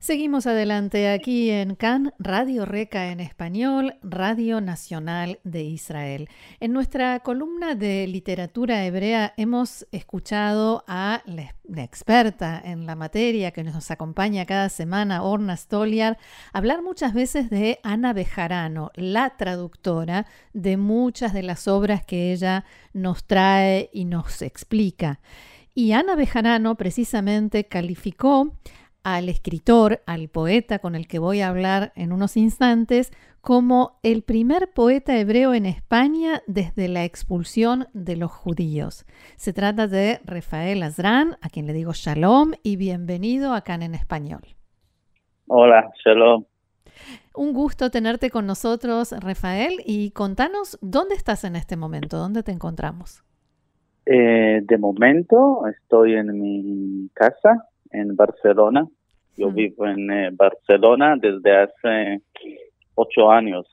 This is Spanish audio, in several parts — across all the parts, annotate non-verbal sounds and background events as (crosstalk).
Seguimos adelante aquí en CAN, Radio Reca en español, Radio Nacional de Israel. En nuestra columna de literatura hebrea hemos escuchado a la, experta en la materia que nos acompaña cada semana, Orna Stoliar, hablar muchas veces de Ana Bejarano, la traductora de muchas de las obras que ella nos trae y nos explica. Y Ana Bejarano precisamente calificó al escritor, al poeta con el que voy a hablar en unos instantes, como el primer poeta hebreo en España desde la expulsión de los judíos. Se trata de Rafael Azrán, a quien le digo shalom y bienvenido acá en español. Hola, shalom. Un gusto tenerte con nosotros, Rafael, y contanos dónde estás en este momento, dónde te encontramos. Eh, de momento estoy en mi casa en Barcelona. Yo vivo en eh, Barcelona desde hace ocho años.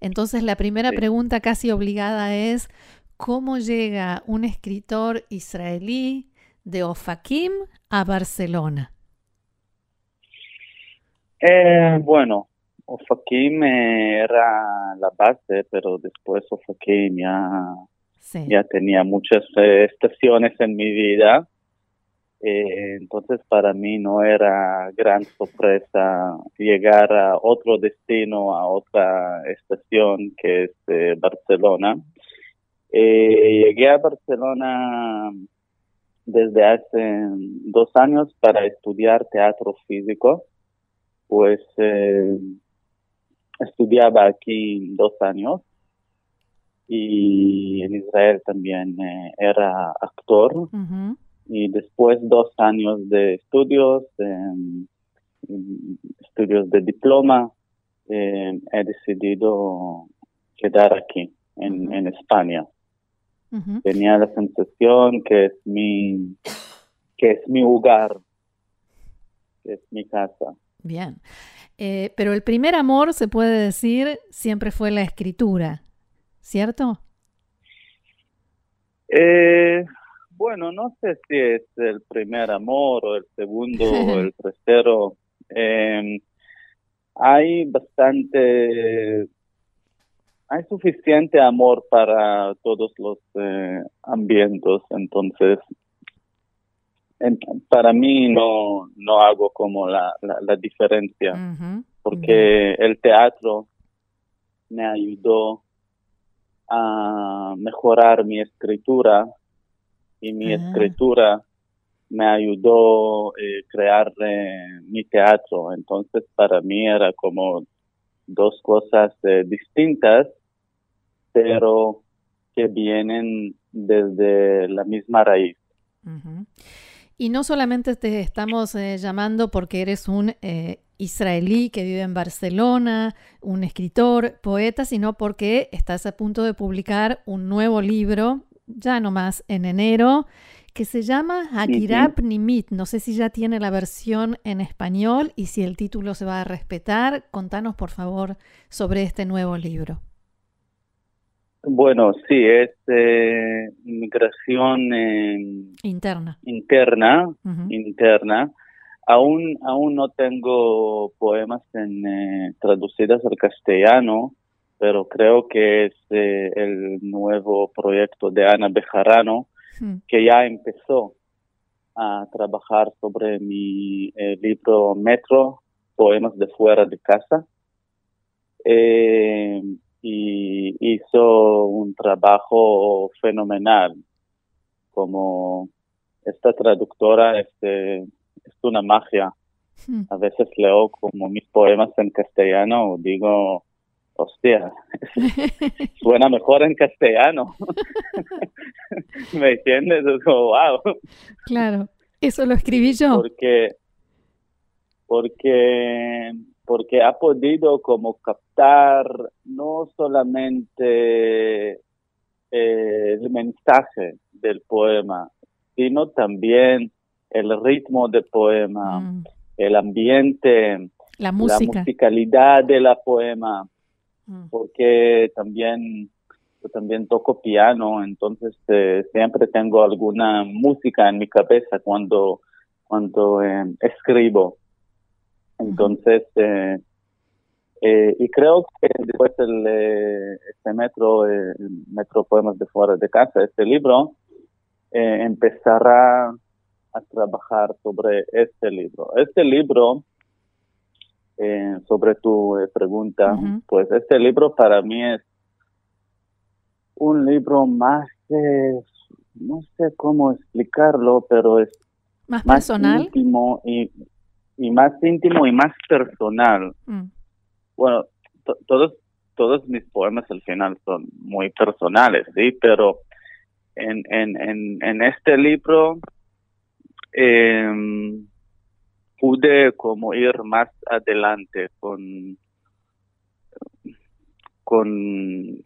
Entonces la primera pregunta casi obligada es, ¿cómo llega un escritor israelí de Ofakim a Barcelona? Eh, bueno, Ofakim era la base, pero después Ofakim ya, ya tenía muchas eh, estaciones en mi vida eh, entonces para mí no era gran sorpresa llegar a otro destino, a otra estación que es eh, Barcelona. Eh, llegué a Barcelona desde hace dos años para estudiar teatro físico. Pues estudiaba aquí dos años y en Israel también era actor y después dos años de estudios, em, estudios de diploma, em, he decidido quedar aquí, en, España. Tenía la sensación que es mi, que es mi hogar, que es mi casa. Bien. Eh, pero el primer amor, se puede decir, siempre fue la escritura, ¿cierto? Eh, bueno, no sé si es el primer amor o el segundo (laughs) o el tercero. Em, hay bastante, hay suficiente amor para todos los eh, ambientes, entonces para mí no, no hago como la, la, diferencia, porque el teatro me ayudó a mejorar mi escritura y mi ah. escritura me ayudó a eh, crear eh, mi teatro. Entonces para mí era como dos cosas eh, distintas, pero que vienen desde la misma raíz. Y no solamente te estamos llamando porque eres un israelí que vive en Barcelona, un escritor, poeta, sino porque estás a punto de publicar un nuevo libro ya nomás en enero, que se llama Agirap Nimit. No sé si ya tiene la versión en español y si el título se va a respetar. Contanos, por favor, sobre este nuevo libro. Bueno, sí, es eh, migración interna. Interna, interna. Aún, aún no tengo poemas en, eh, traducidos al castellano, pero creo que es eh, el nuevo proyecto de Ana Bejarano, hmm. que ya empezó a trabajar sobre mi eh, libro Metro, Poemas de Fuera de Casa. Eh, y hizo un trabajo fenomenal. Como esta traductora este, es una magia. Hmm. A veces leo como mis poemas en castellano, digo, hostia, (laughs) suena mejor en castellano. (laughs) ¿Me entiendes? Es como, wow. Claro, eso lo escribí yo. Porque, porque, porque ha podido como captar no solamente eh, el mensaje del poema, sino también el ritmo del poema, mm. el ambiente la música. musicalidad de la poema, mm. porque también yo también toco piano, entonces eh, siempre tengo alguna música en mi cabeza cuando, cuando eh, escribo. Entonces, eh, y creo que después el, este metro, el metro Poemas de Fuera de Casa, este libro, empezará a trabajar sobre este libro. Este libro, sobre tu pregunta, pues este libro para mí es un libro más, no sé cómo explicarlo, pero es más, personal. íntimo y, y, más íntimo y más personal. Mm. Bueno, todos todos mis poemas al final son muy personales, sí, pero en, en, en, en este libro em, pude como ir más adelante con con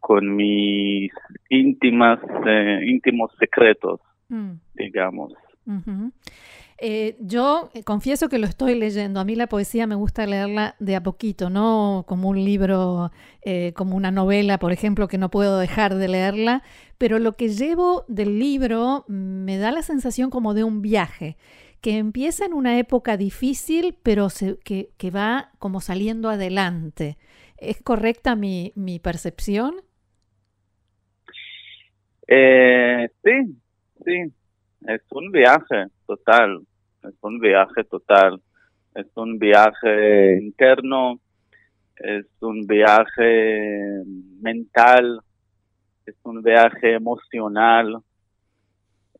con mis íntimas, eh, íntimos secretos, mm. digamos. Eh, yo eh, confieso que lo estoy leyendo. A mí la poesía me gusta leerla de a poquito, no como un libro, como una novela, por ejemplo, que no puedo dejar de leerla, pero lo que llevo del libro me da la sensación como de un viaje que empieza en una época difícil, pero que, que, va como saliendo adelante. ¿Es correcta mi, mi percepción? Eh, sí, sí, es un viaje total, es un viaje total, es un viaje interno, es un viaje mental, es un viaje emocional.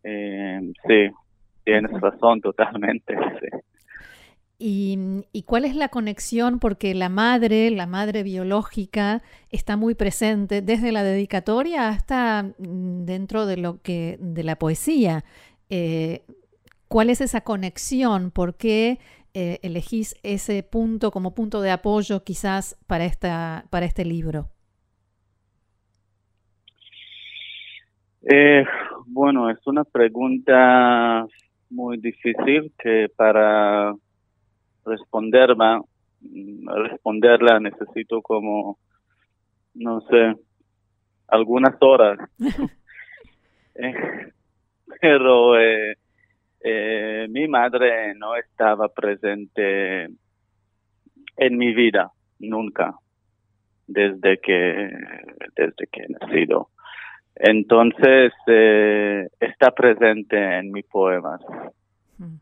Eh, sí, tienes razón totalmente. Sí. ¿Y, cuál es la conexión? Porque la madre, la madre biológica, está muy presente desde la dedicatoria hasta mm, dentro de lo que de la poesía. Eh, ¿Cuál es esa conexión? ¿Por qué eh, elegís ese punto como punto de apoyo quizás para esta para este libro? Eh, bueno, es una pregunta muy difícil que para responderla, responderla necesito como, no sé, algunas horas. (laughs) (laughs) Pero eh, eh, mi madre no estaba presente en mi vida nunca desde que desde que he nacido entonces está presente en mis poemas mm.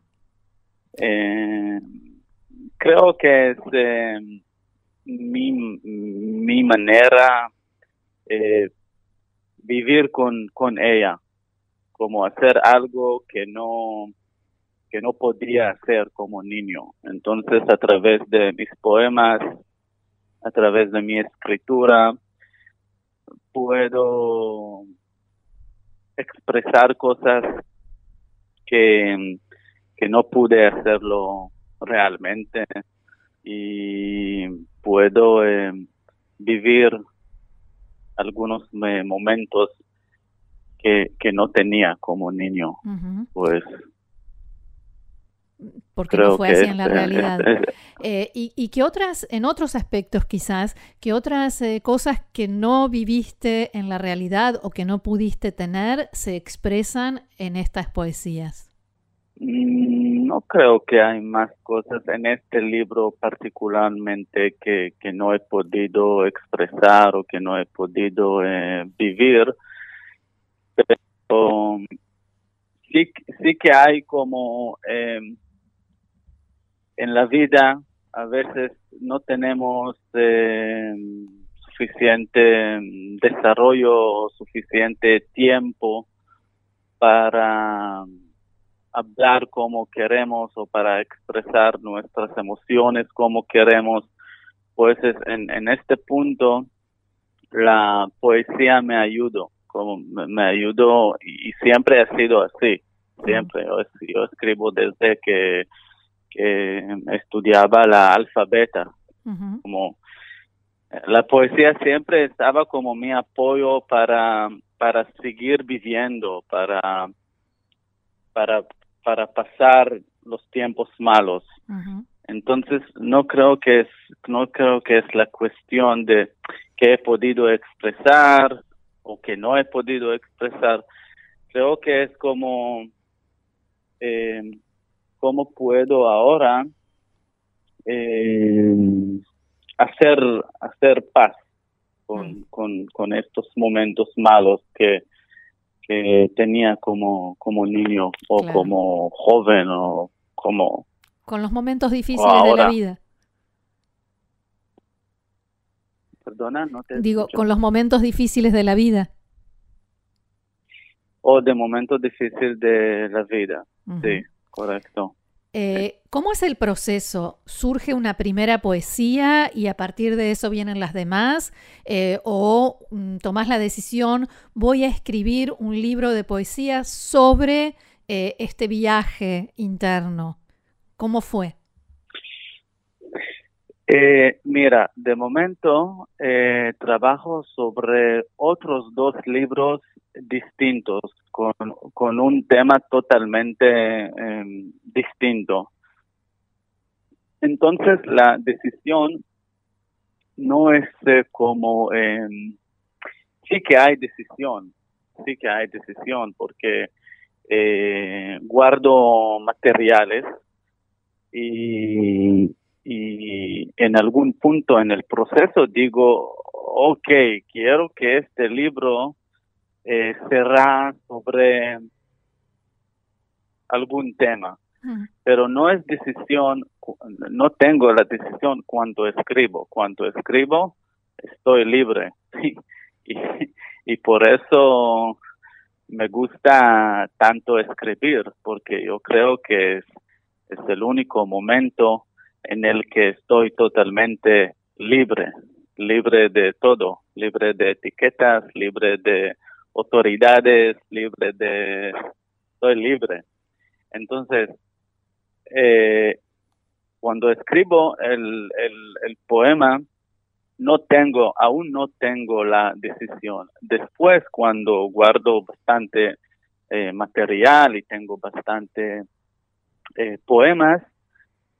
eh, creo que es eh, mi, mi manera eh, vivir con, con ella, como hacer algo que no que no podía hacer como niño. Entonces, a través de mis poemas, a través de mi escritura, puedo expresar cosas que, que no pude hacerlo realmente y puedo eh, vivir algunos eh, momentos que, que, no tenía como niño. Pues porque no fue así en la realidad. Eh, y, y que otras, en otros aspectos quizás, que otras cosas que no viviste en la realidad o que no pudiste tener se expresan en estas poesías. Mm, no creo que hay más cosas en este libro particularmente que, que no he podido expresar o que no he podido eh, vivir, pero sí, sí que hay como em, en la vida a veces no tenemos em, suficiente desarrollo, suficiente tiempo para hablar como queremos o para expresar nuestras emociones como queremos, pues en, en este punto la poesía me ayudó, como me, ayudó y, siempre ha sido así, siempre. Yo, escribo desde que, que estudiaba la alfabeta, como la poesía siempre estaba como mi apoyo para, para seguir viviendo, para, para para pasar los tiempos malos. Entonces no creo que es no creo que es la cuestión de que he podido expresar o que no he podido expresar. Creo que es como eh, cómo puedo ahora eh, hacer hacer paz con, mm. con, estos momentos malos que, que tenía como, como niño o como joven o como con los momentos difíciles de la vida. Perdona, no te Digo, con los momentos difíciles de la vida. O de momentos difíciles de la vida. Sí, correcto. Eh, ¿Cómo es el proceso? ¿Surge una primera poesía y a partir de eso vienen las demás? Eh, ¿O mm, tomás la decisión, voy a escribir un libro de poesía sobre eh, este viaje interno? ¿Cómo fue? Eh, mira, de momento eh, trabajo sobre otros dos libros distintos, con, con un tema totalmente em, distinto. Entonces, la decisión no es como, em, sí que hay decisión, sí que hay decisión, porque eh, guardo materiales y, y en algún punto en el proceso digo, ok, quiero que este libro eh, será sobre algún tema, pero no es decisión, no tengo la decisión cuando escribo, cuando escribo estoy libre. (laughs) Y, y por eso me gusta tanto escribir, porque yo creo que es es el único momento en el que estoy totalmente libre, libre de todo, libre de etiquetas, libre de autoridades, libre de... Estoy libre. Entonces, eh, cuando escribo el, el, poema, no tengo, aún no tengo la decisión. Después, cuando guardo bastante eh, material y tengo bastante eh, poemas,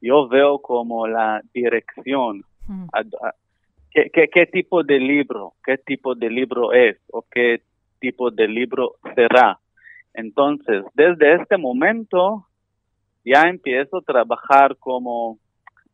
yo veo como la dirección. Mm. ¿Qué, tipo de libro? ¿Qué tipo de libro es? ¿O qué tipo de libro será? Entonces, desde este momento ya empiezo a trabajar como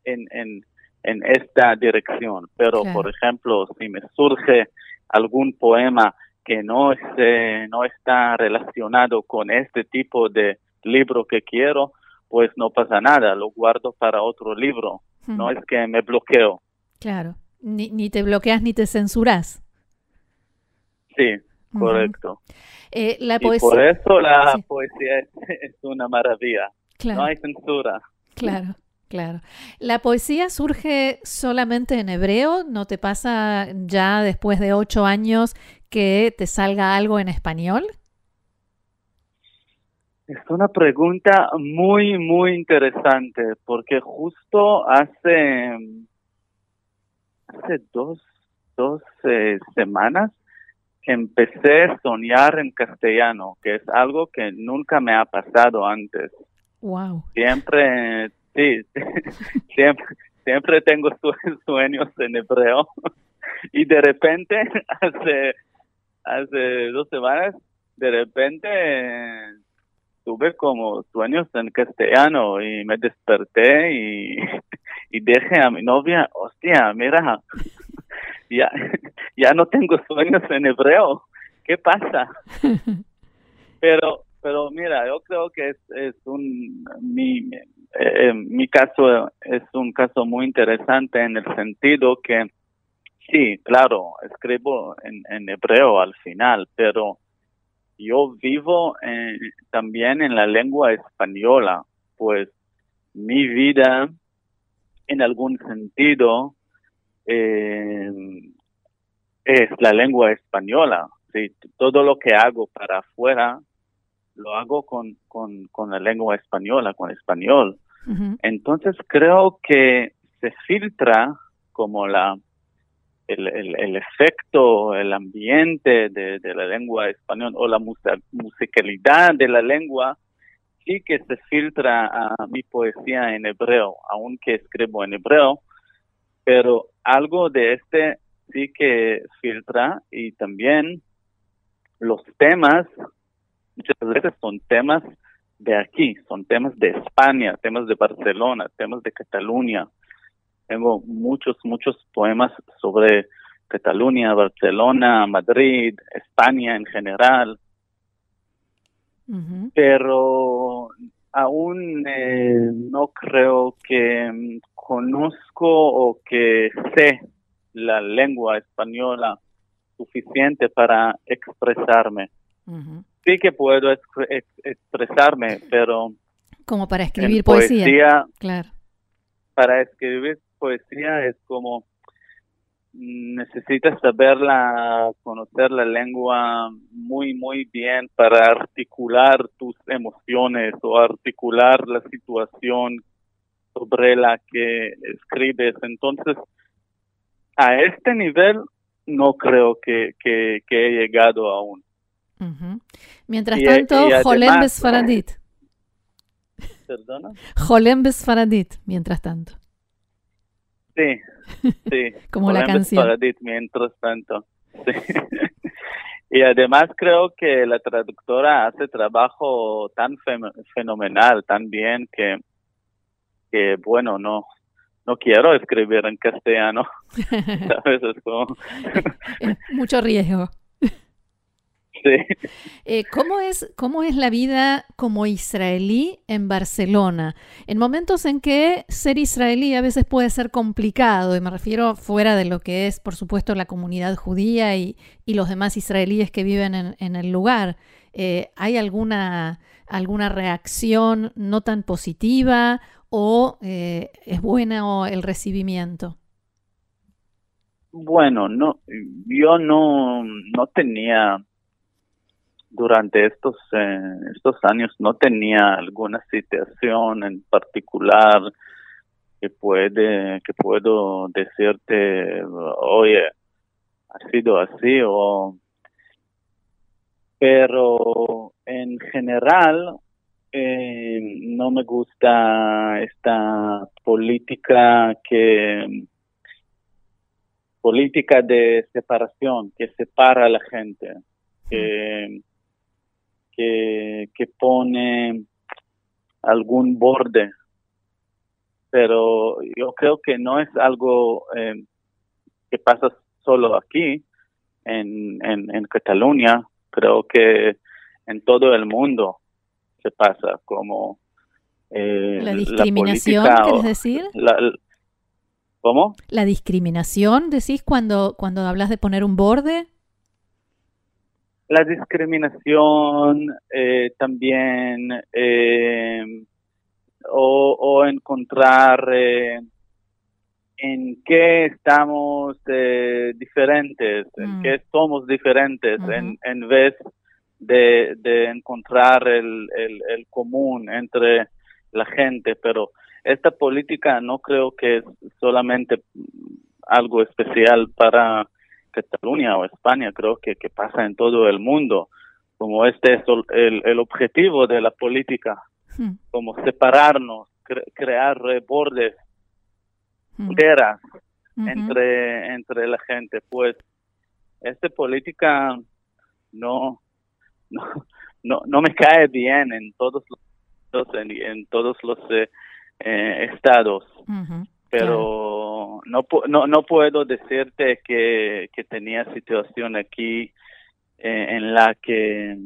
en, en, en esta dirección. Pero, por ejemplo, si me surge algún poema que no, esté, no está relacionado con este tipo de libro que quiero, pues no pasa nada, lo guardo para otro libro. No es que me bloqueo. Claro, ni, ni te bloqueas ni te censuras. Sí, correcto. Eh, la y por eso la poesía es, una maravilla. No hay censura. Claro. Claro. ¿La poesía surge solamente en hebreo? ¿No te pasa ya después de ocho años que te salga algo en español? Es una pregunta muy, muy interesante, porque justo hace, hace dos, dos eh, semanas empecé a soñar en castellano, que es algo que nunca me ha pasado antes. Wow. Siempre, sí, (laughs) siempre, siempre tengo sueños en hebreo y de repente (laughs) hace, hace dos semanas, de repente tuve como sueños en castellano y me desperté y, (laughs) y dije a mi novia, hostia, mira, (laughs) ya, (laughs) ya no tengo sueños en hebreo, ¿qué pasa? Pero, pero mira, yo creo que es, es un, mi, eh, mi caso es un caso muy interesante en el sentido que, sí, claro, escribo en, en hebreo al final, pero yo vivo también en la lengua española, pues mi vida en algún sentido eh, es la lengua española. ¿sí? Todo lo que hago para afuera lo hago con, con, con la lengua española, con español. Entonces creo que se filtra como la el, el, efecto, el ambiente de, la lengua española o la musicalidad de la lengua sí que se filtra a mi poesía en hebreo, aunque escribo en hebreo, pero algo de este sí que filtra y también los temas, muchas veces son temas de aquí, son temas de España, temas de Barcelona, temas de Cataluña. Tengo muchos, muchos poemas sobre Cataluña, Barcelona, Madrid, España en general. Pero aún eh, no creo que mm, conozco o que sé la lengua española suficiente para expresarme. Sí que puedo expresarme, pero... Como para escribir poesía. Claro. Para escribir poesía es como necesitas saberla, conocer la lengua muy, muy bien para articular tus emociones o articular la situación sobre la que escribes. Entonces, a este nivel no creo que, que, he llegado aún. Mientras tanto, Jolem Besfaradit. ¿Perdona? Jolem Besfaradit, mientras tanto. Sí, (laughs) sí. Como la canción. mientras tanto. (laughs) y además creo que la traductora hace trabajo tan fenomenal, tan bien que, que bueno, no, no quiero escribir en castellano. (laughs) ¿Sabes? Mucho riesgo. Eh, ¿cómo, es, ¿Cómo es la vida como israelí en Barcelona? En momentos en que ser israelí a veces puede ser complicado, y me refiero fuera de lo que es, por supuesto, la comunidad judía y, los demás israelíes que viven en, el lugar. Eh, ¿Hay alguna, alguna reacción no tan positiva o eh, es bueno el recibimiento? Bueno, no, yo no, no tenía durante estos eh, estos años no tenía alguna situación en particular que puede que puedo decirte oye ha sido así o pero en general eh, no me gusta esta política que política de separación que separa a la gente que que, pone algún borde, pero yo creo que no es algo eh, que pasa solo aquí, en, en, Cataluña, creo que en todo el mundo se pasa como... Eh, la discriminación, ¿quieres decir? ¿Cómo? La discriminación, decís cuando, cuando hablas de poner un borde la discriminación eh, también eh, o, encontrar eh, en qué estamos diferentes, en mm. qué somos diferentes, en, en vez de, de encontrar el, el, el, común entre la gente. Pero esta política no creo que es solamente algo especial para Cataluña o España, creo que, que pasa en todo el mundo, como este es el, el objetivo de la política, hmm. como separarnos, crear bordes, hmm. entre, entre la gente. Pues esta política no, no, no, me cae bien en todos los, en, todos los eh, eh, estados pero no, no, no puedo decirte que, que tenía situación aquí eh, en la que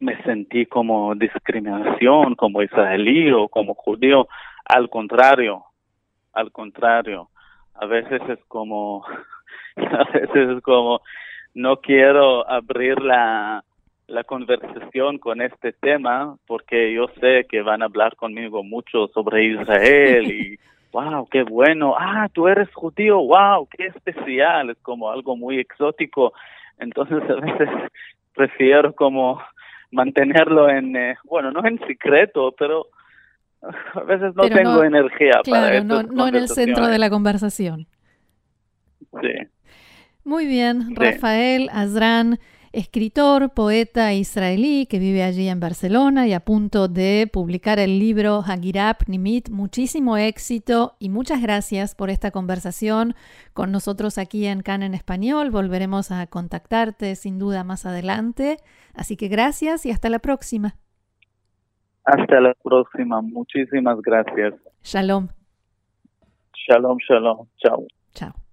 me sentí como discriminación, como israelí o como judío. Al contrario, al contrario. A veces es como, (laughs) a veces es como, no quiero abrir la, la conversación con este tema porque yo sé que van a hablar conmigo mucho sobre Israel (laughs) y wow, qué bueno, ah, tú eres judío, wow, qué especial, es como algo muy exótico. Entonces a veces (laughs) prefiero como mantenerlo en, eh, bueno, no en secreto, pero (laughs) a veces no tengo energía para eso. No, no en el centro de la conversación. Sí. Muy bien, Rafael, Azran. Escritor, poeta israelí que vive allí en Barcelona y a punto de publicar el libro Hagirap Nimit. Muchísimo éxito y muchas gracias por esta conversación con nosotros aquí en CAN en español. Volveremos a contactarte sin duda más adelante. Así que gracias y hasta la próxima. Hasta la próxima. Muchísimas gracias. Shalom. Shalom, shalom. Chao. Chao.